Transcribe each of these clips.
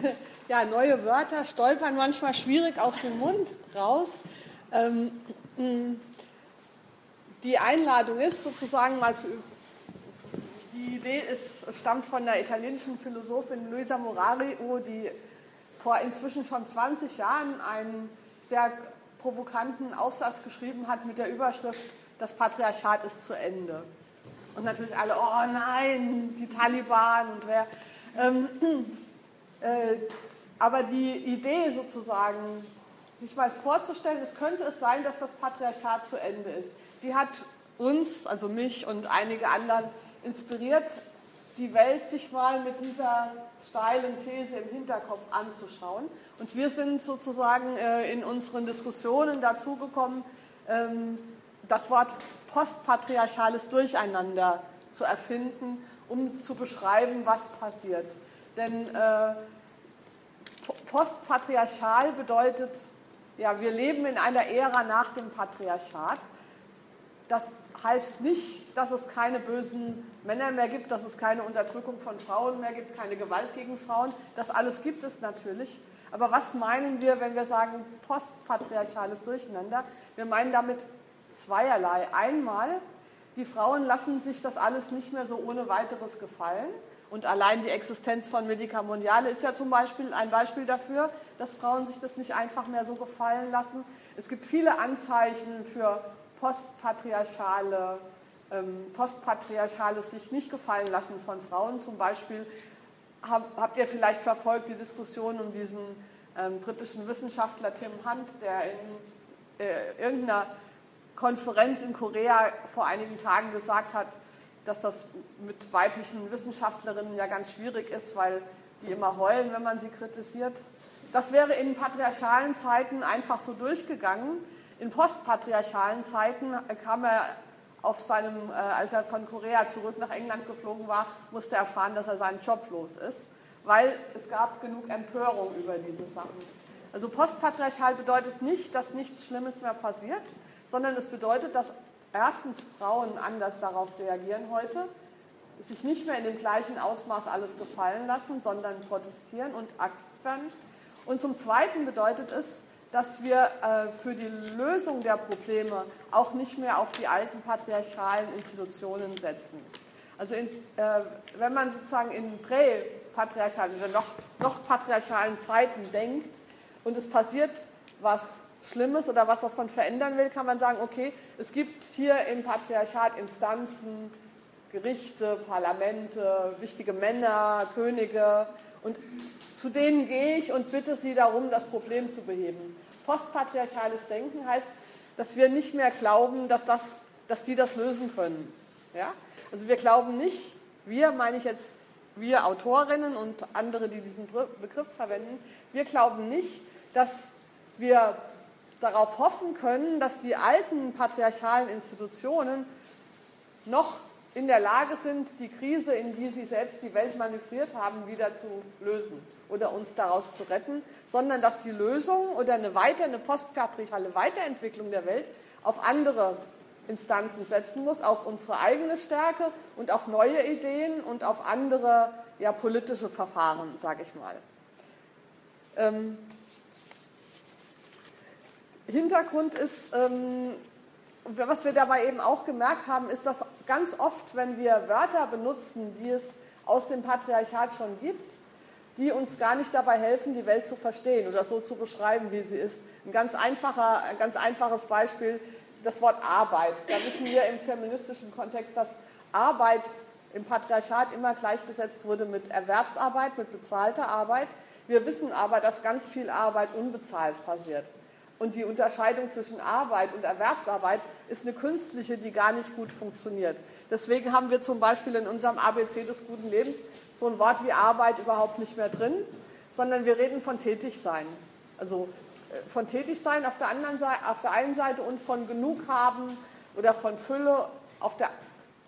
Ja, neue Wörter stolpern manchmal schwierig aus dem Mund raus. Ähm, die Einladung ist sozusagen mal zu. Die Idee ist, stammt von der italienischen Philosophin Luisa Morario, die vor inzwischen schon 20 Jahren einen sehr provokanten Aufsatz geschrieben hat mit der Überschrift Das Patriarchat ist zu Ende. Und natürlich alle, oh nein, die Taliban und wer. Ähm, äh, aber die Idee sozusagen, sich mal vorzustellen, es könnte es sein, dass das Patriarchat zu Ende ist, die hat uns, also mich und einige anderen, inspiriert, die Welt sich mal mit dieser steilen These im Hinterkopf anzuschauen. Und wir sind sozusagen äh, in unseren Diskussionen dazu gekommen, ähm, das Wort postpatriarchales Durcheinander zu erfinden, um zu beschreiben, was passiert. Denn äh, postpatriarchal bedeutet, ja, wir leben in einer Ära nach dem Patriarchat. Das heißt nicht, dass es keine bösen Männer mehr gibt, dass es keine Unterdrückung von Frauen mehr gibt, keine Gewalt gegen Frauen. Das alles gibt es natürlich. Aber was meinen wir, wenn wir sagen postpatriarchales Durcheinander? Wir meinen damit zweierlei. Einmal, die Frauen lassen sich das alles nicht mehr so ohne weiteres gefallen. Und allein die Existenz von Medica Mondiale ist ja zum Beispiel ein Beispiel dafür, dass Frauen sich das nicht einfach mehr so gefallen lassen. Es gibt viele Anzeichen für postpatriarchale, ähm, postpatriarchales sich nicht gefallen lassen von Frauen. Zum Beispiel hab, habt ihr vielleicht verfolgt die Diskussion um diesen ähm, britischen Wissenschaftler Tim Hunt, der in äh, irgendeiner Konferenz in Korea vor einigen Tagen gesagt hat, dass das mit weiblichen Wissenschaftlerinnen ja ganz schwierig ist, weil die immer heulen, wenn man sie kritisiert. Das wäre in patriarchalen Zeiten einfach so durchgegangen. In postpatriarchalen Zeiten kam er auf seinem, äh, als er von Korea zurück nach England geflogen war, musste er erfahren, dass er seinen Job los ist, weil es gab genug Empörung über diese Sachen. Also postpatriarchal bedeutet nicht, dass nichts Schlimmes mehr passiert, sondern es bedeutet, dass erstens Frauen anders darauf reagieren heute, sich nicht mehr in dem gleichen Ausmaß alles gefallen lassen, sondern protestieren und aktiv werden. Und zum Zweiten bedeutet es, dass wir äh, für die Lösung der Probleme auch nicht mehr auf die alten patriarchalen Institutionen setzen. Also in, äh, wenn man sozusagen in präpatriarchalen oder noch, noch patriarchalen Zeiten denkt und es passiert was Schlimmes oder was, was man verändern will, kann man sagen, okay, es gibt hier im Patriarchat Instanzen, Gerichte, Parlamente, wichtige Männer, Könige und zu denen gehe ich und bitte sie darum, das Problem zu beheben. Postpatriarchales Denken heißt, dass wir nicht mehr glauben, dass, das, dass die das lösen können. Ja? Also wir glauben nicht, wir meine ich jetzt, wir Autorinnen und andere, die diesen Begriff verwenden, wir glauben nicht, dass wir darauf hoffen können, dass die alten patriarchalen Institutionen noch in der Lage sind, die Krise, in die sie selbst die Welt manövriert haben, wieder zu lösen oder uns daraus zu retten, sondern dass die Lösung oder eine weiter, eine postpatriarchale Weiterentwicklung der Welt auf andere Instanzen setzen muss, auf unsere eigene Stärke und auf neue Ideen und auf andere ja, politische Verfahren, sage ich mal. Ähm, Hintergrund ist, ähm, was wir dabei eben auch gemerkt haben, ist, dass ganz oft, wenn wir Wörter benutzen, die es aus dem Patriarchat schon gibt, die uns gar nicht dabei helfen, die Welt zu verstehen oder so zu beschreiben, wie sie ist. Ein ganz, einfacher, ein ganz einfaches Beispiel, das Wort Arbeit. Da wissen wir im feministischen Kontext, dass Arbeit im Patriarchat immer gleichgesetzt wurde mit Erwerbsarbeit, mit bezahlter Arbeit. Wir wissen aber, dass ganz viel Arbeit unbezahlt passiert. Und die Unterscheidung zwischen Arbeit und Erwerbsarbeit ist eine künstliche, die gar nicht gut funktioniert. Deswegen haben wir zum Beispiel in unserem ABC des guten Lebens so ein Wort wie Arbeit überhaupt nicht mehr drin, sondern wir reden von Tätigsein. Also äh, von Tätigsein auf der, anderen Seite, auf der einen Seite und von genug haben oder von Fülle auf der,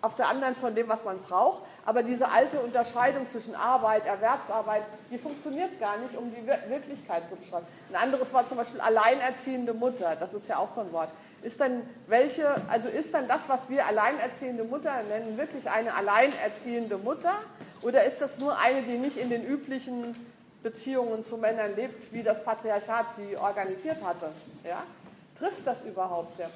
auf der anderen von dem, was man braucht. Aber diese alte Unterscheidung zwischen Arbeit, Erwerbsarbeit, die funktioniert gar nicht, um die Wirklichkeit zu beschreiben. Ein anderes war zum Beispiel alleinerziehende Mutter. Das ist ja auch so ein Wort. Ist dann welche, also ist dann das, was wir alleinerziehende Mutter nennen, wirklich eine alleinerziehende Mutter? Oder ist das nur eine, die nicht in den üblichen Beziehungen zu Männern lebt, wie das Patriarchat sie organisiert hatte. Ja? Trifft das überhaupt der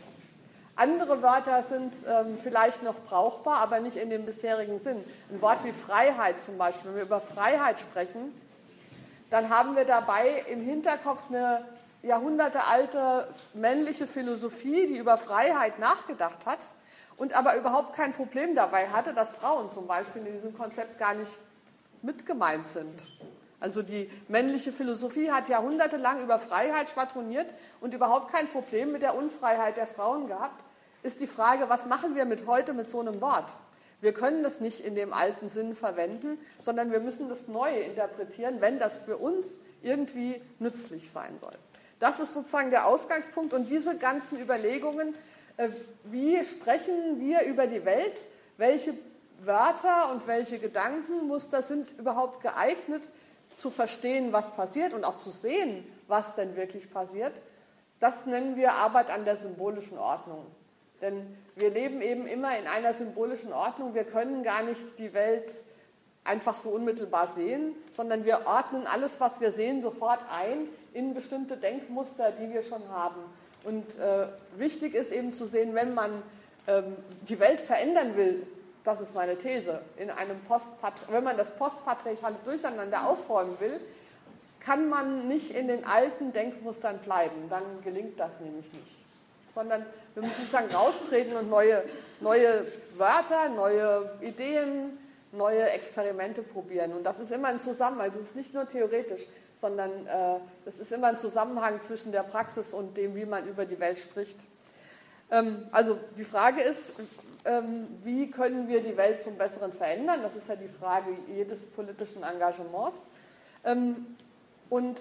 andere Wörter sind ähm, vielleicht noch brauchbar, aber nicht in dem bisherigen Sinn. Ein Wort wie Freiheit zum Beispiel. Wenn wir über Freiheit sprechen, dann haben wir dabei im Hinterkopf eine jahrhundertealte männliche Philosophie, die über Freiheit nachgedacht hat und aber überhaupt kein Problem dabei hatte, dass Frauen zum Beispiel in diesem Konzept gar nicht mitgemeint sind. Also die männliche Philosophie hat jahrhundertelang über Freiheit schwadroniert und überhaupt kein Problem mit der Unfreiheit der Frauen gehabt. Ist die Frage, was machen wir mit heute mit so einem Wort? Wir können das nicht in dem alten Sinn verwenden, sondern wir müssen das neu interpretieren, wenn das für uns irgendwie nützlich sein soll. Das ist sozusagen der Ausgangspunkt und diese ganzen Überlegungen, äh, wie sprechen wir über die Welt, welche Wörter und welche Gedankenmuster sind überhaupt geeignet, zu verstehen, was passiert und auch zu sehen, was denn wirklich passiert, das nennen wir Arbeit an der symbolischen Ordnung. Denn wir leben eben immer in einer symbolischen Ordnung. Wir können gar nicht die Welt einfach so unmittelbar sehen, sondern wir ordnen alles, was wir sehen, sofort ein in bestimmte Denkmuster, die wir schon haben. Und äh, wichtig ist eben zu sehen, wenn man ähm, die Welt verändern will, das ist meine These, in einem wenn man das postpatriarchale Durcheinander aufräumen will, kann man nicht in den alten Denkmustern bleiben. Dann gelingt das nämlich nicht. Sondern wir müssen sozusagen raustreten und neue, neue Wörter, neue Ideen, neue Experimente probieren. Und das ist immer ein Zusammenhang. Also es ist nicht nur theoretisch, sondern äh, es ist immer ein Zusammenhang zwischen der Praxis und dem, wie man über die Welt spricht. Ähm, also die Frage ist, ähm, wie können wir die Welt zum Besseren verändern? Das ist ja die Frage jedes politischen Engagements. Ähm, und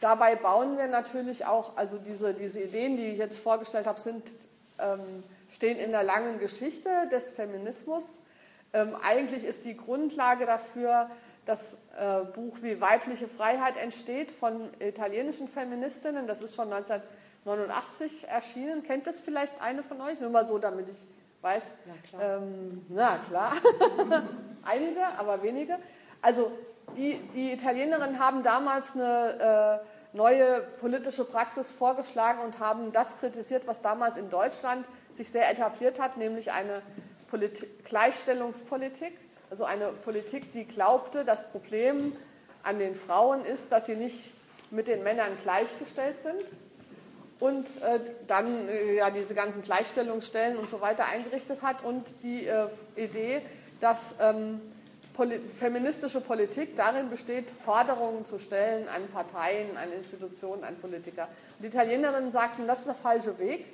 dabei bauen wir natürlich auch, also diese, diese Ideen, die ich jetzt vorgestellt habe, sind, stehen in der langen Geschichte des Feminismus. eigentlich ist die Grundlage dafür das äh, Buch Wie weibliche Freiheit entsteht von italienischen Feministinnen. Das ist schon 19 89 erschienen. Kennt das vielleicht eine von euch? Nur mal so, damit ich weiß. Na klar. Ähm, na klar. Einige, aber wenige. Also die, die Italienerinnen haben damals eine äh, neue politische Praxis vorgeschlagen und haben das kritisiert, was damals in Deutschland sich sehr etabliert hat, nämlich eine Polit Gleichstellungspolitik. Also eine Politik, die glaubte, das Problem an den Frauen ist, dass sie nicht mit den Männern gleichgestellt sind, und äh, dann äh, ja, diese ganzen Gleichstellungsstellen und so weiter eingerichtet hat und die äh, Idee, dass ähm, Poli feministische Politik darin besteht, Forderungen zu stellen an Parteien, an Institutionen, an Politiker. Die Italienerinnen sagten, das ist der falsche Weg.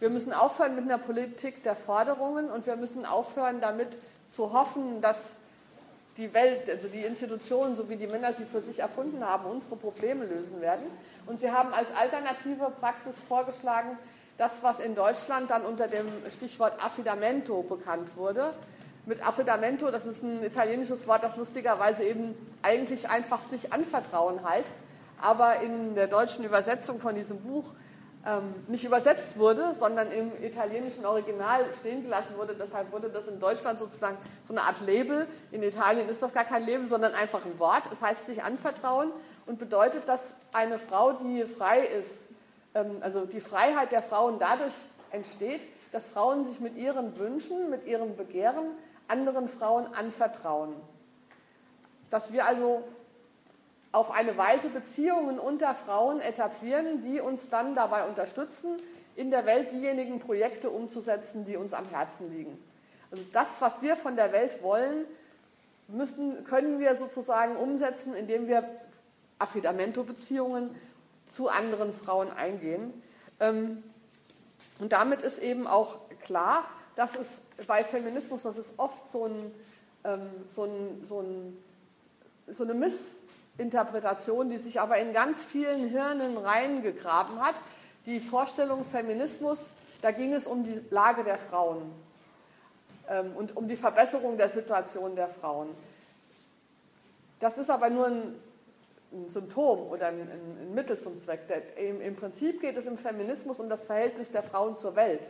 Wir müssen aufhören mit einer Politik der Forderungen und wir müssen aufhören damit zu hoffen, dass die Welt, also die Institutionen, so wie die Männer sie für sich erfunden haben, unsere Probleme lösen werden. Und sie haben als alternative Praxis vorgeschlagen, das, was in Deutschland dann unter dem Stichwort Affidamento bekannt wurde. Mit Affidamento, das ist ein italienisches Wort, das lustigerweise eben eigentlich einfach sich anvertrauen heißt, aber in der deutschen Übersetzung von diesem Buch nicht übersetzt wurde, sondern im italienischen Original stehen gelassen wurde. Deshalb wurde das in Deutschland sozusagen so eine Art Label. In Italien ist das gar kein Label, sondern einfach ein Wort. Es heißt sich anvertrauen und bedeutet, dass eine Frau, die frei ist, ähm, also die Freiheit der Frauen dadurch entsteht, dass Frauen sich mit ihren Wünschen, mit ihrem Begehren anderen Frauen anvertrauen. Dass wir also auf eine Weise Beziehungen unter Frauen etablieren, die uns dann dabei unterstützen, in der Welt diejenigen Projekte umzusetzen, die uns am Herzen liegen. Also das, was wir von der Welt wollen, müssen, können wir sozusagen umsetzen, indem wir Affidamento-Beziehungen zu anderen Frauen eingehen. Ähm, und damit ist eben auch klar, dass es bei Feminismus, das ist oft so, ein, ähm, so, ein, so, ein, so eine Miss Interpretation, die sich aber in ganz vielen Hirnen reingegraben hat. Die Vorstellung Feminismus, da ging es um die Lage der Frauen ähm, und um die Verbesserung der Situation der Frauen. Das ist aber nur ein, ein Symptom oder ein, ein, Mittel zum Zweck. Im, Im Prinzip geht es im Feminismus um das Verhältnis der Frauen zur Welt.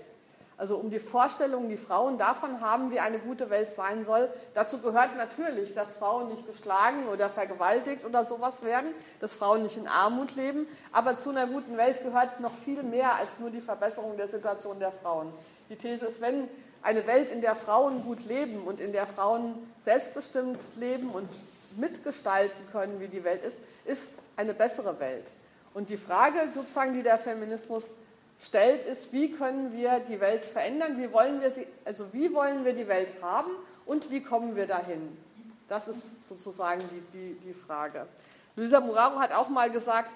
Also um die Vorstellungen, die Frauen davon haben, wie eine gute Welt sein soll. Dazu gehört natürlich, dass Frauen nicht geschlagen oder vergewaltigt oder sowas werden, dass Frauen nicht in Armut leben. Aber zu einer guten Welt gehört noch viel mehr als nur die Verbesserung der Situation der Frauen. Die These ist, wenn eine Welt, in der Frauen gut leben und in der Frauen selbstbestimmt leben und mitgestalten können, wie die Welt ist, ist eine bessere Welt. Und die Frage sozusagen, die der Feminismus stellt, ist, wie können wir die Welt verändern? Wie wollen wir sie, also wie wollen wir die Welt haben und wie kommen wir dahin? Das ist sozusagen die, die, die Frage. Luisa Muraro hat auch mal gesagt,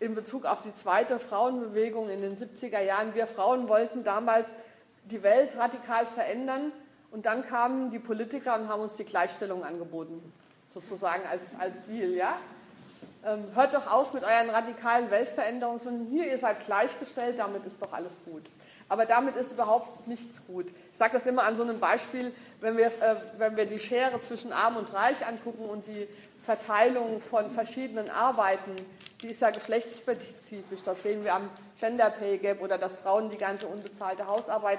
in Bezug auf die zweite Frauenbewegung in den 70er Jahren, wir Frauen wollten damals die Welt radikal verändern und dann kamen die Politiker und haben uns die Gleichstellung angeboten, sozusagen als, als Deal. Ja? Ähm, hört doch auf mit euren radikalen Weltveränderungen, sondern hier, ihr seid gleichgestellt, damit ist doch alles gut. Aber damit ist überhaupt nichts gut. Ich sage das immer an so einem Beispiel, wenn wir, äh, wenn wir die Schere zwischen Arm und Reich angucken und die Verteilung von verschiedenen Arbeiten, die ist ja geschlechtsspezifisch. Das sehen wir am Gender Pay Gap oder dass Frauen die ganze unbezahlte Hausarbeit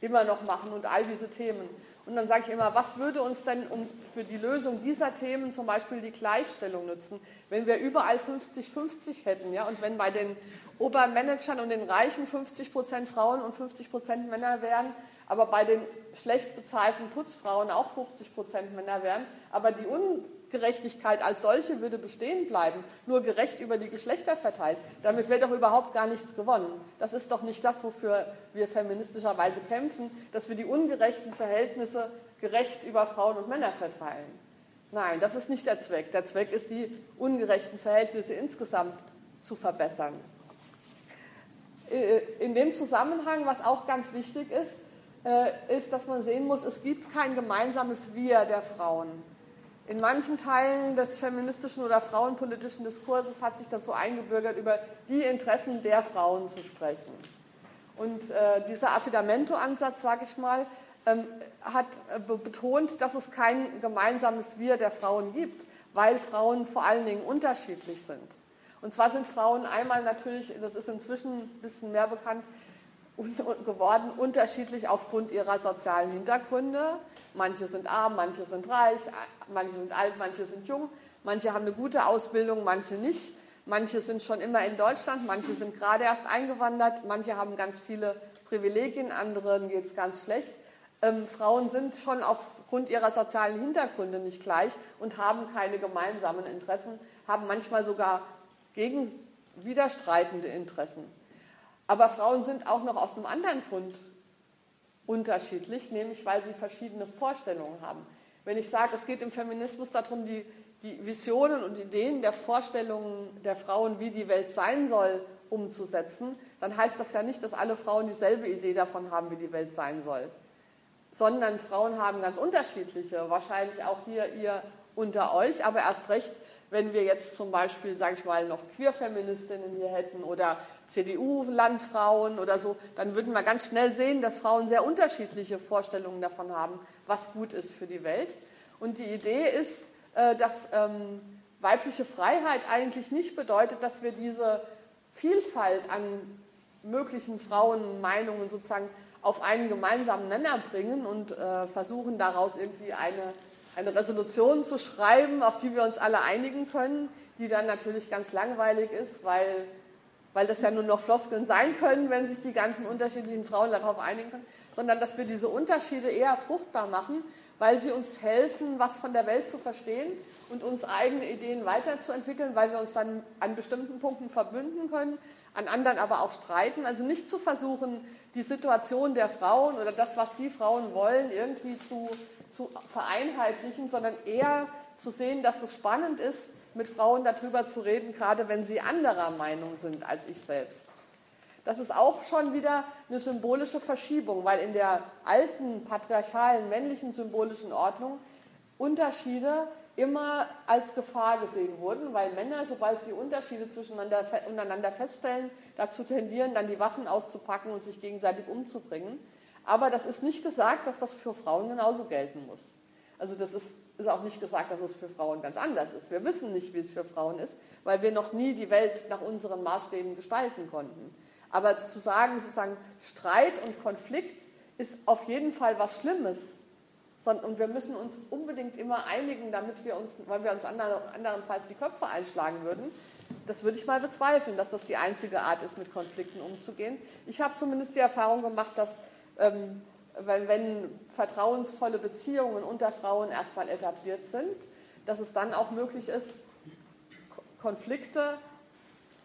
immer noch machen und all diese Themen. Und dann sage ich immer, was würde uns denn um, für die Lösung dieser Themen zum Beispiel die Gleichstellung nützen, wenn wir überall 50-50 hätten, ja, und wenn bei den Obermanagern und den Reichen 50 Prozent Frauen und 50 Prozent Männer wären, aber bei den schlecht bezahlten Putzfrauen auch 50 Prozent Männer wären, aber die Un Gerechtigkeit als solche würde bestehen bleiben, nur gerecht über die Geschlechter verteilt. Damit wäre doch überhaupt gar nichts gewonnen. Das ist doch nicht das, wofür wir feministischerweise kämpfen, dass wir die ungerechten Verhältnisse gerecht über Frauen und Männer verteilen. Nein, das ist nicht der Zweck. Der Zweck ist, die ungerechten Verhältnisse insgesamt zu verbessern. Äh, in dem Zusammenhang, was auch ganz wichtig ist, äh, ist, dass man sehen muss, es gibt kein gemeinsames Wir der Frauen. In manchen Teilen des feministischen oder frauenpolitischen Diskurses hat sich das so eingebürgert, über die Interessen der Frauen zu sprechen. Und äh, dieser Affidamento-Ansatz, sage ich mal, ähm, hat äh, betont, dass es kein gemeinsames Wir der Frauen gibt, weil Frauen vor allen Dingen unterschiedlich sind. Und zwar sind Frauen einmal natürlich, das ist inzwischen ein bisschen mehr bekannt, geworden, unterschiedlich aufgrund ihrer sozialen Hintergründe. Manche sind arm, manche sind reich, manche sind alt, manche sind jung, manche haben eine gute Ausbildung, manche nicht. Manche sind schon immer in Deutschland, manche sind gerade erst eingewandert, manche haben ganz viele Privilegien, anderen geht es ganz schlecht. Ähm, Frauen sind schon aufgrund ihrer sozialen Hintergründe nicht gleich und haben keine gemeinsamen Interessen, haben manchmal sogar gegen widerstreitende Interessen. Aber Frauen sind auch noch aus einem anderen Grund unterschiedlich, nämlich weil sie verschiedene Vorstellungen haben. Wenn ich sage, es geht im Feminismus darum, die, die Visionen und Ideen der Vorstellungen der Frauen, wie die Welt sein soll, umzusetzen, dann heißt das ja nicht, dass alle Frauen dieselbe Idee davon haben, wie die Welt sein soll, sondern Frauen haben ganz unterschiedliche, wahrscheinlich auch hier ihr unter euch, aber erst recht wenn wir jetzt zum Beispiel, sage ich mal, noch Queerfeministinnen hier hätten oder CDU-Landfrauen oder so, dann würden wir ganz schnell sehen, dass Frauen sehr unterschiedliche Vorstellungen davon haben, was gut ist für die Welt. Und die Idee ist, äh, dass ähm, weibliche Freiheit eigentlich nicht bedeutet, dass wir diese Vielfalt an möglichen Frauenmeinungen sozusagen auf einen gemeinsamen Nenner bringen und äh, versuchen daraus irgendwie eine eine Resolution zu schreiben, auf die wir uns alle einigen können, die dann natürlich ganz langweilig ist, weil, weil das ja nur noch Floskeln sein können, wenn sich die ganzen unterschiedlichen Frauen darauf einigen können, sondern dass wir diese Unterschiede eher fruchtbar machen, weil sie uns helfen, was von der Welt zu verstehen und uns eigene Ideen weiterzuentwickeln, weil wir uns dann an bestimmten Punkten verbünden können, an anderen aber auch streiten. Also nicht zu versuchen, die Situation der Frauen oder das, was die Frauen wollen, irgendwie zu zu vereinheitlichen, sondern eher zu sehen, dass es spannend ist, mit Frauen darüber zu reden, gerade wenn sie anderer Meinung sind als ich selbst. Das ist auch schon wieder eine symbolische Verschiebung, weil in der alten patriarchalen männlichen symbolischen Ordnung Unterschiede immer als Gefahr gesehen wurden, weil Männer, sobald sie Unterschiede zwischeneinander, untereinander feststellen, dazu tendieren, dann die Waffen auszupacken und sich gegenseitig umzubringen. Aber das ist nicht gesagt, dass das für Frauen genauso gelten muss. Also das ist, ist auch nicht gesagt, dass es für Frauen ganz anders ist. Wir wissen nicht, wie es für Frauen ist, weil wir noch nie die Welt nach unseren Maßstäben gestalten konnten. Aber zu sagen, sozusagen, Streit und Konflikt ist auf jeden Fall was Schlimmes. Und wir müssen uns unbedingt immer einigen, damit wir uns, weil wir uns anderenfalls die Köpfe einschlagen würden. Das würde ich mal bezweifeln, dass das die einzige Art ist, mit Konflikten umzugehen. Ich habe zumindest die Erfahrung gemacht, dass ähm, wenn, wenn vertrauensvolle Beziehungen unter Frauen erstmal etabliert sind, dass es dann auch möglich ist, Konflikte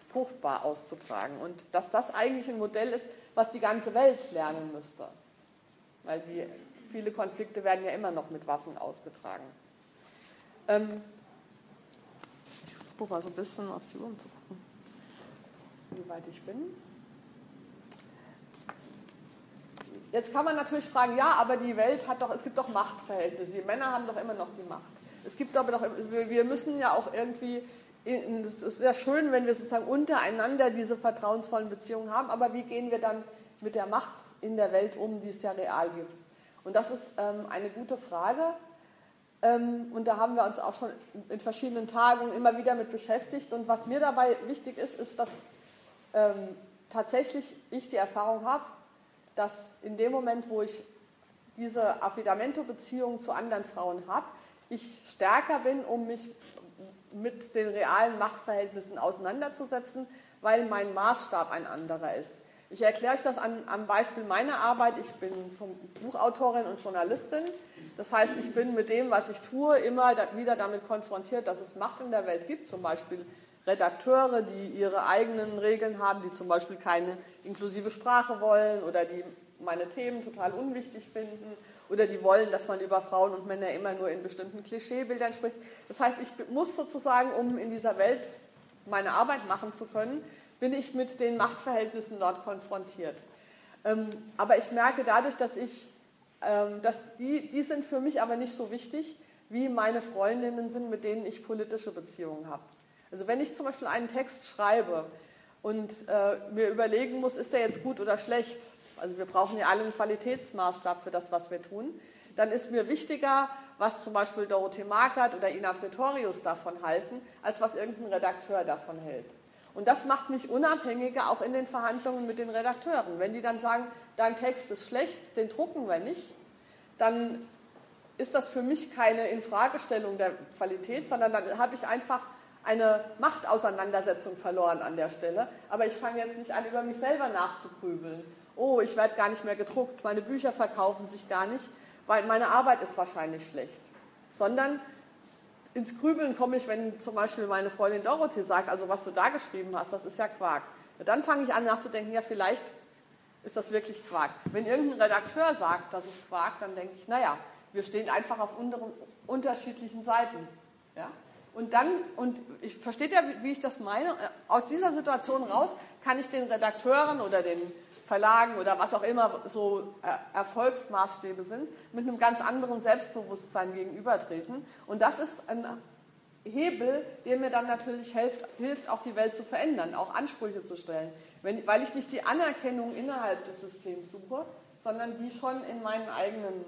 fruchtbar auszutragen. Und dass das eigentlich ein Modell ist, was die ganze Welt lernen müsste. Weil die, viele Konflikte werden ja immer noch mit Waffen ausgetragen. Ähm, ich versuche mal so ein bisschen auf die Uhr zu gucken, wie weit ich bin. Jetzt kann man natürlich fragen, ja, aber die Welt hat doch, es gibt doch Machtverhältnisse. Die Männer haben doch immer noch die Macht. Es gibt aber doch, wir müssen ja auch irgendwie, es ist sehr schön, wenn wir sozusagen untereinander diese vertrauensvollen Beziehungen haben, aber wie gehen wir dann mit der Macht in der Welt um, die es ja real gibt? Und das ist ähm, eine gute Frage. Ähm, und da haben wir uns auch schon in verschiedenen Tagen immer wieder mit beschäftigt. Und was mir dabei wichtig ist, ist, dass ähm, tatsächlich ich die Erfahrung habe, dass in dem Moment, wo ich diese Affidamento-Beziehung zu anderen Frauen habe, ich stärker bin, um mich mit den realen Machtverhältnissen auseinanderzusetzen, weil mein Maßstab ein anderer ist. Ich erkläre euch das an, am Beispiel meiner Arbeit. Ich bin Buchautorin und Journalistin. Das heißt, ich bin mit dem, was ich tue, immer wieder damit konfrontiert, dass es Macht in der Welt gibt. Zum Beispiel Redakteure, die ihre eigenen Regeln haben, die zum Beispiel keine inklusive Sprache wollen oder die meine Themen total unwichtig finden oder die wollen, dass man über Frauen und Männer immer nur in bestimmten Klischeebildern spricht. Das heißt, ich muss sozusagen, um in dieser Welt meine Arbeit machen zu können, bin ich mit den Machtverhältnissen dort konfrontiert. Ähm, aber ich merke dadurch, dass ich, ähm, dass die, die sind für mich aber nicht so wichtig, wie meine Freundinnen sind, mit denen ich politische Beziehungen habe. Also wenn ich zum Beispiel einen Text schreibe und äh, mir überlegen muss, ist der jetzt gut oder schlecht, also wir brauchen ja alle einen Qualitätsmaßstab für das, was wir tun, dann ist mir wichtiger, was zum Beispiel Dorothee Markert oder Ina Pretorius davon halten, als was irgendein Redakteur davon hält. Und das macht mich unabhängiger auch in den Verhandlungen mit den Redakteuren. Wenn die dann sagen, dein Text ist schlecht, den drucken wir nicht, dann ist das für mich keine Infragestellung der Qualität, sondern dann habe ich einfach eine Machtauseinandersetzung verloren an der Stelle. Aber ich fange jetzt nicht an, über mich selber nachzugrübeln. Oh, ich werde gar nicht mehr gedruckt, meine Bücher verkaufen sich gar nicht, weil meine Arbeit ist wahrscheinlich schlecht. Sondern ins Grübeln komme ich, wenn zum Beispiel meine Freundin Dorothee sagt, also was du da geschrieben hast, das ist ja Quark. Dann fange ich an nachzudenken, ja, vielleicht ist das wirklich Quark. Wenn irgendein Redakteur sagt, das ist Quark, dann denke ich, naja, wir stehen einfach auf unterschiedlichen Seiten. Ja? Und dann, und ich versteht ja, wie ich das meine, aus dieser Situation raus kann ich den Redakteuren oder den Verlagen oder was auch immer so äh, Erfolgsmaßstäbe sind, mit einem ganz anderen Selbstbewusstsein gegenübertreten. Und das ist ein Hebel, der mir dann natürlich hilft, hilft auch die Welt zu verändern, auch Ansprüche zu stellen. Wenn, weil ich nicht die Anerkennung innerhalb des Systems suche, sondern die schon in meinen eigenen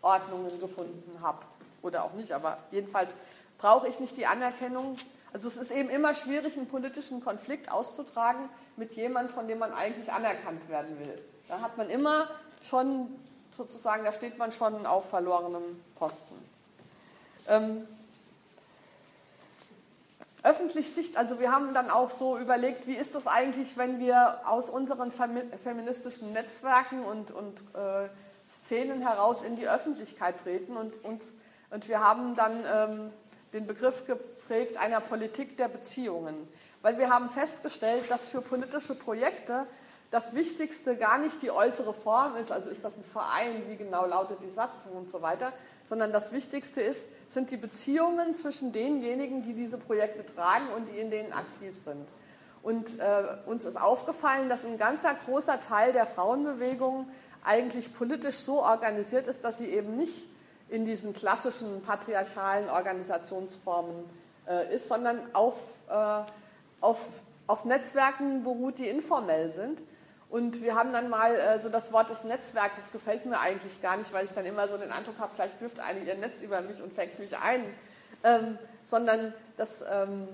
Ordnungen gefunden habe. Oder auch nicht, aber jedenfalls brauche ich nicht die Anerkennung. Also es ist eben immer schwierig, einen politischen Konflikt auszutragen mit jemandem, von dem man eigentlich anerkannt werden will. Da hat man immer schon sozusagen, da steht man schon auf verlorenem Posten. Ähm, öffentlich Sicht, also wir haben dann auch so überlegt, wie ist das eigentlich, wenn wir aus unseren feministischen Netzwerken und, und äh, Szenen heraus in die Öffentlichkeit treten und uns und wir haben dann ähm, den Begriff geprägt einer Politik der Beziehungen. Weil wir haben festgestellt, dass für politische Projekte das Wichtigste gar nicht die äußere Form ist, also ist das ein Verein, wie genau lautet die Satzung und so weiter, sondern das Wichtigste ist, sind die Beziehungen zwischen denjenigen, die diese Projekte tragen und die in denen aktiv sind. Und äh, uns ist aufgefallen, dass ein ganzer großer Teil der Frauenbewegung eigentlich politisch so organisiert ist, dass sie eben nicht in diesen klassischen patriarchalen Organisationsformen äh, ist, sondern auf, äh, auf, auf Netzwerken beruht, die informell sind. Und wir haben dann mal äh, so das Wort des Netzwerks, das gefällt mir eigentlich gar nicht, weil ich dann immer so den Eindruck habe, vielleicht wirft eine ihr Netz über mich und fängt mich ein, ähm, sondern das, ähm,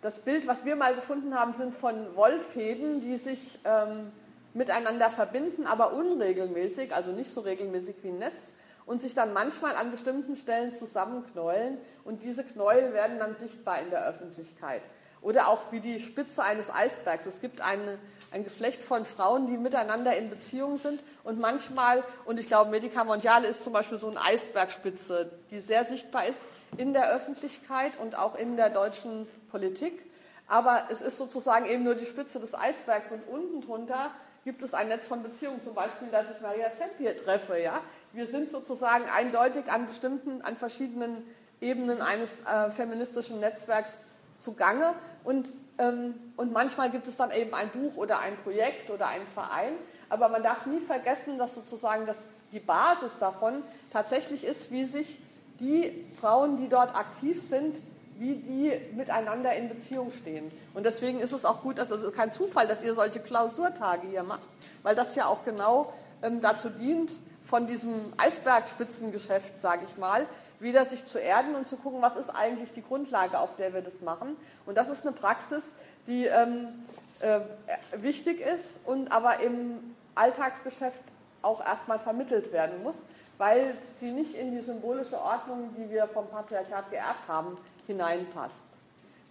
das Bild, was wir mal gefunden haben, sind von Wollfäden, die sich ähm, miteinander verbinden, aber unregelmäßig, also nicht so regelmäßig wie ein Netz und sich dann manchmal an bestimmten Stellen zusammenknäulen und diese Knäuel werden dann sichtbar in der Öffentlichkeit. Oder auch wie die Spitze eines Eisbergs. Es gibt eine, ein Geflecht von Frauen, die miteinander in Beziehung sind und manchmal, und ich glaube, Medica Mondiale ist zum Beispiel so eine Eisbergspitze, die sehr sichtbar ist in der Öffentlichkeit und auch in der deutschen Politik. Aber es ist sozusagen eben nur die Spitze des Eisbergs und unten drunter gibt es ein Netz von Beziehungen, zum Beispiel, dass ich Maria Zempier treffe. Ja? Wir sind sozusagen eindeutig an bestimmten, an verschiedenen Ebenen eines äh, feministischen Netzwerks zugange und, ähm, und manchmal gibt es dann eben ein Buch oder ein Projekt oder einen Verein, aber man darf nie vergessen, dass sozusagen das, die Basis davon tatsächlich ist, wie sich die Frauen, die dort aktiv sind, wie die miteinander in Beziehung stehen. Und deswegen ist es auch gut, dass also kein Zufall, dass ihr solche Klausurtage hier macht, weil das ja auch genau ähm, dazu dient, von diesem Eisbergspitzengeschäft, sage ich mal, wieder sich zu erden und zu gucken, was ist eigentlich die Grundlage, auf der wir das machen. Und das ist eine Praxis, die ähm, äh, wichtig ist und aber im Alltagsgeschäft auch erstmal vermittelt werden muss, weil sie nicht in die symbolische Ordnung, die wir vom Patriarchat geerbt haben, hineinpasst.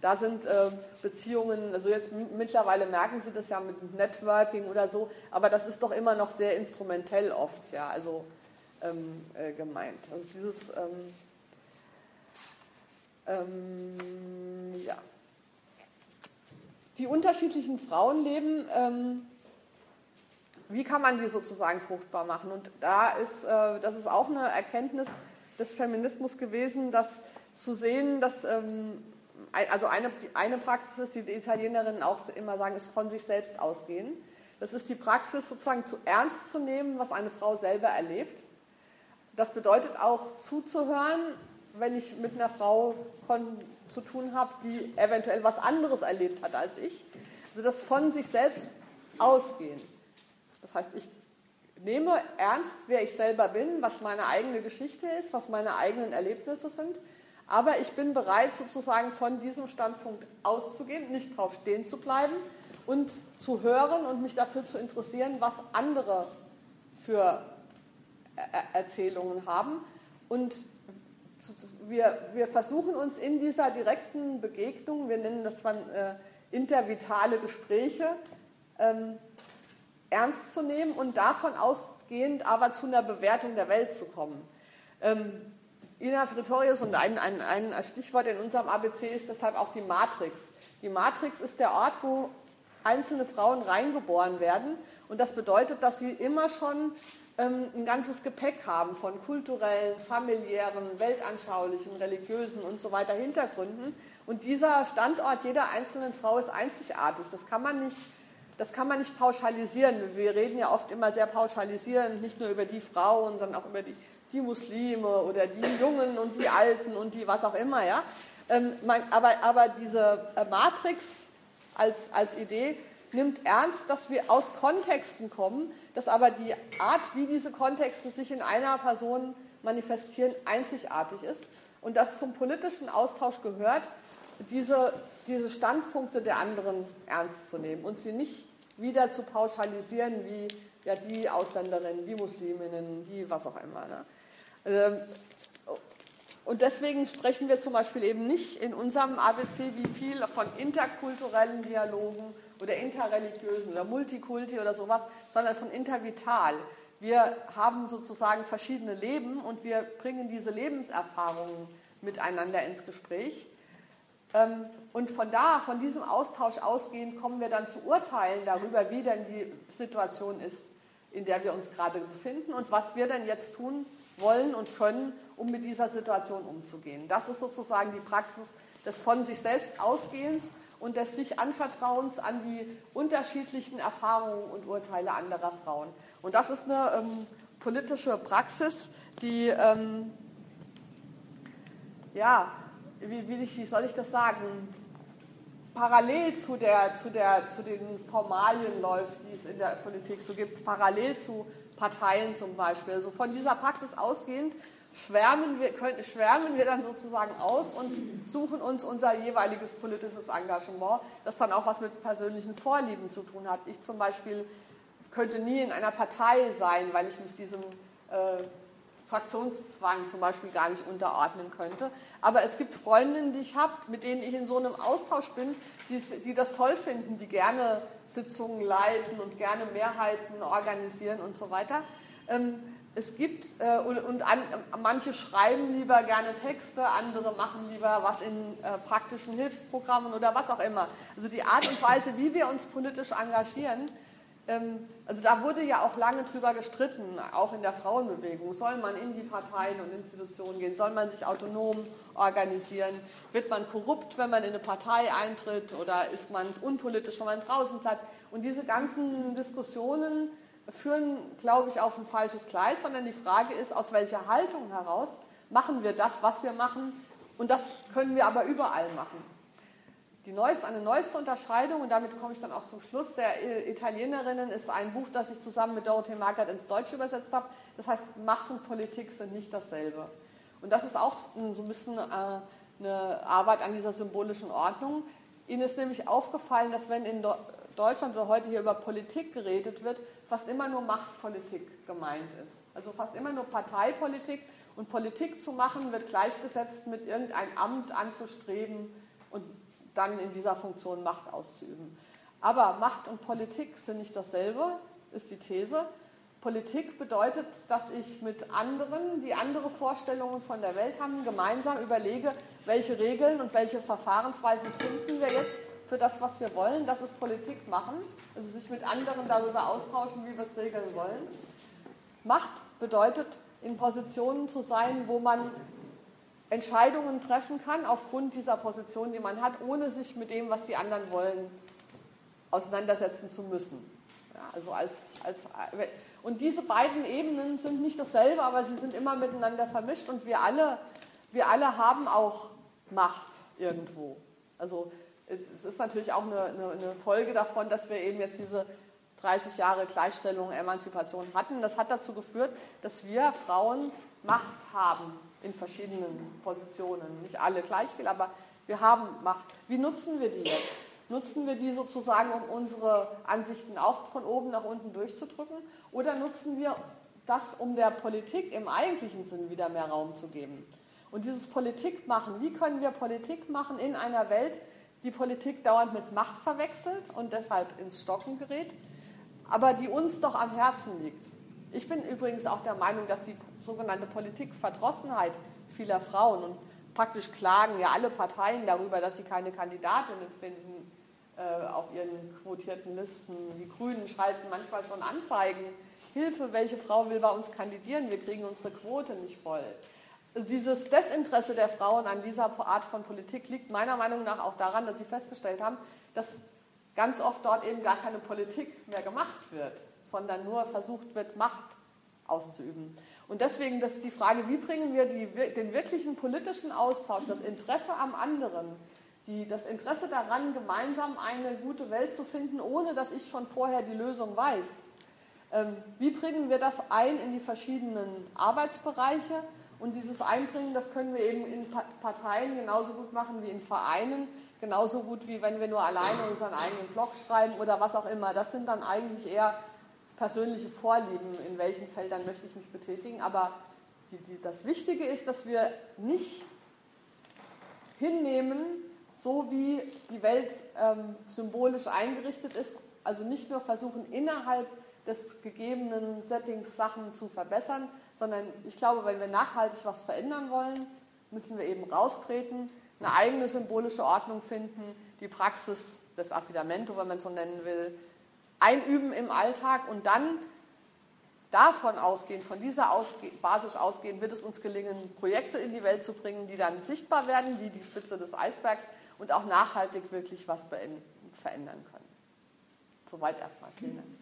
Da sind äh, Beziehungen, also jetzt mittlerweile merken Sie das ja mit Networking oder so, aber das ist doch immer noch sehr instrumentell oft, ja, also ähm, äh, gemeint. Also dieses, ähm, ähm, ja. Die unterschiedlichen Frauenleben, ähm, wie kann man die sozusagen fruchtbar machen? Und da ist, äh, das ist auch eine Erkenntnis des Feminismus gewesen, dass zu sehen, dass ähm, also eine, eine Praxis ist, die die Italienerinnen auch immer sagen, ist von sich selbst ausgehen. Das ist die Praxis, sozusagen zu ernst zu nehmen, was eine Frau selber erlebt. Das bedeutet auch zuzuhören, wenn ich mit einer Frau zu tun habe, die eventuell was anderes erlebt hat als ich. Also das von sich selbst ausgehen. Das heißt, ich nehme ernst, wer ich selber bin, was meine eigene Geschichte ist, was meine eigenen Erlebnisse sind aber ich bin bereit, sozusagen von diesem Standpunkt auszugehen, nicht drauf stehen zu bleiben und zu hören und mich dafür zu interessieren, was andere für Erzählungen haben. Und wir, wir versuchen uns in dieser direkten Begegnung, wir nennen das dann äh, intervitale Gespräche, ähm, ernst zu nehmen und davon ausgehend aber zu einer Bewertung der Welt zu kommen. Ähm, Ina Pretorius und ein, ein, ein Stichwort in unserem ABC ist deshalb auch die Matrix. Die Matrix ist der Ort, wo einzelne Frauen reingeboren werden und das bedeutet, dass sie immer schon ähm, ein ganzes Gepäck haben von kulturellen, familiären, weltanschaulichen, religiösen und so weiter Hintergründen und dieser Standort jeder einzelnen Frau ist einzigartig. Das kann man nicht das kann man nicht pauschalisieren. Wir reden ja oft immer sehr pauschalisierend, nicht nur über die Frauen, sondern auch über die die Muslime oder die Jungen und die Alten und die was auch immer, ja. Ähm, man, aber, aber diese äh, Matrix als, als Idee nimmt ernst, dass wir aus Kontexten kommen, dass aber die Art, wie diese Kontexte sich in einer Person manifestieren, einzigartig ist und dass zum politischen Austausch gehört, diese, diese Standpunkte der anderen ernst zu nehmen und sie nicht wieder zu pauschalisieren wie ja, die Ausländerinnen, die Musliminnen, die was auch immer. Ne? Ähm, und deswegen sprechen wir zum Beispiel eben nicht in unserem ABC wie viel von interkulturellen Dialogen oder interreligiösen oder Multikulti oder sowas, sondern von intervital. Wir haben sozusagen verschiedene Leben und wir bringen diese Lebenserfahrungen miteinander ins Gespräch. Ähm, und von da, von diesem Austausch ausgehend, kommen wir dann zu Urteilen darüber, wie denn die Situation ist, in der wir uns gerade befinden und was wir denn jetzt tun wollen und können, um mit dieser Situation umzugehen. Das ist sozusagen die Praxis des von sich selbst Ausgehens und des sich Anvertrauens an die unterschiedlichen Erfahrungen und Urteile anderer Frauen. Und das ist eine ähm, politische Praxis, die, ähm, ja, wie, wie, wie, soll ich das sagen, parallel zu, der, zu, der, zu den Formalien läuft, die es in der Politik so gibt, parallel zu Parteien zum Beispiel. Also von dieser Praxis ausgehend schwärmen wir, können, schwärmen wir dann sozusagen aus und suchen uns unser jeweiliges politisches Engagement, das dann auch was mit persönlichen Vorlieben zu tun hat. Ich zum Beispiel könnte nie in einer Partei sein, weil ich mich diesem äh, Fraktionszwang zum Beispiel gar nicht unterordnen könnte. Aber es gibt Freundinnen, die ich habe, mit denen ich in so einem Austausch bin, die, das toll finden, die gerne Sitzungen leiten und gerne Mehrheiten organisieren und so weiter. Ähm, es gibt, äh, und, und an, manche schreiben lieber gerne Texte, andere machen lieber was in äh, praktischen Hilfsprogrammen oder was auch immer. Also die Art und Weise, wie wir uns politisch engagieren, also da wurde ja auch lange drüber gestritten, auch in der Frauenbewegung. Soll man in die Parteien und Institutionen gehen? Soll man sich autonom organisieren? Wird man korrupt, wenn man in eine Partei eintritt? Oder ist man unpolitisch, wenn man draußen bleibt? Und diese ganzen Diskussionen führen, glaube ich, auf ein falsches Gleis, sondern die Frage ist, aus welcher Haltung heraus machen wir das, was wir machen? Und das können wir aber überall machen. Die neueste, eine neueste Unterscheidung, und damit komme ich dann auch zum Schluss, der Italienerinnen ist ein Buch, das ich zusammen mit Dorothee Margaret ins Deutsche übersetzt habe. Das heißt, Macht und Politik sind nicht dasselbe. Und das ist auch so ein bisschen äh, eine Arbeit an dieser symbolischen Ordnung. Ihnen ist nämlich aufgefallen, dass wenn in Deutschland oder heute hier über Politik geredet wird, fast immer nur Machtpolitik gemeint ist. Also fast immer nur Parteipolitik und Politik zu machen wird gleichgesetzt mit irgendein Amt anzustreben und dann in dieser Funktion Macht auszuüben. Aber Macht und Politik sind nicht dasselbe, ist die These. Politik bedeutet, dass ich mit anderen, die andere Vorstellungen von der Welt haben, gemeinsam überlege, welche Regeln und welche Verfahrensweisen finden wir jetzt für das, was wir wollen. Das ist Politik machen, also sich mit anderen darüber austauschen, wie wir es regeln wollen. Macht bedeutet, in Positionen zu sein, wo man Entscheidungen treffen kann aufgrund dieser Position, die man hat, ohne sich mit dem, was die anderen wollen, auseinandersetzen zu müssen. Ja, also als, als, und diese beiden Ebenen sind nicht dasselbe, aber sie sind immer miteinander vermischt und wir alle, wir alle haben auch Macht irgendwo. Also es ist natürlich auch eine, eine, eine Folge davon, dass wir eben jetzt diese 30 Jahre Gleichstellung, Emanzipation hatten. Das hat dazu geführt, dass wir Frauen Macht haben in verschiedenen Positionen. Nicht alle gleich viel, aber wir haben Macht. Wie nutzen wir die jetzt? Nutzen wir die sozusagen, um unsere Ansichten auch von oben nach unten durchzudrücken? Oder nutzen wir das, um der Politik im eigentlichen Sinn wieder mehr Raum zu geben? Und dieses Politik machen, wie können wir Politik machen in einer Welt, die Politik dauernd mit Macht verwechselt und deshalb ins Stocken gerät, aber die uns doch am Herzen liegt? Ich bin übrigens auch der Meinung, dass die sogenannte Politikverdrossenheit vieler Frauen und praktisch klagen ja alle Parteien darüber, dass sie keine Kandidatinnen finden äh, auf ihren quotierten Listen. Die Grünen schalten manchmal schon Anzeigen. Hilfe, welche Frau will bei uns kandidieren? Wir kriegen unsere Quote nicht voll. Also dieses Desinteresse der Frauen an dieser Art von Politik liegt meiner Meinung nach auch daran, dass sie festgestellt haben, dass ganz oft dort eben gar keine Politik mehr gemacht wird, sondern nur versucht wird, Macht auszuüben. Und deswegen ist die Frage, wie bringen wir die, den wirklichen politischen Austausch, das Interesse am anderen, die, das Interesse daran, gemeinsam eine gute Welt zu finden, ohne dass ich schon vorher die Lösung weiß. Ähm, wie bringen wir das ein in die verschiedenen Arbeitsbereiche? Und dieses Einbringen, das können wir eben in Parteien genauso gut machen wie in Vereinen, genauso gut wie wenn wir nur alleine unseren eigenen Blog schreiben oder was auch immer. Das sind dann eigentlich eher persönliche Vorlieben, in welchen Feldern möchte ich mich betätigen. Aber die, die, das Wichtige ist, dass wir nicht hinnehmen, so wie die Welt ähm, symbolisch eingerichtet ist, also nicht nur versuchen, innerhalb des gegebenen Settings Sachen zu verbessern, sondern ich glaube, wenn wir nachhaltig was verändern wollen, müssen wir eben raustreten, eine eigene symbolische Ordnung finden, die Praxis des Affidamento, wenn man es so nennen will, einüben im Alltag und dann davon ausgehen, von dieser Ausge Basis ausgehen, wird es uns gelingen, Projekte in die Welt zu bringen, die dann sichtbar werden, wie die Spitze des Eisbergs und auch nachhaltig wirklich was verändern können. Soweit erstmal. Vielen Dank.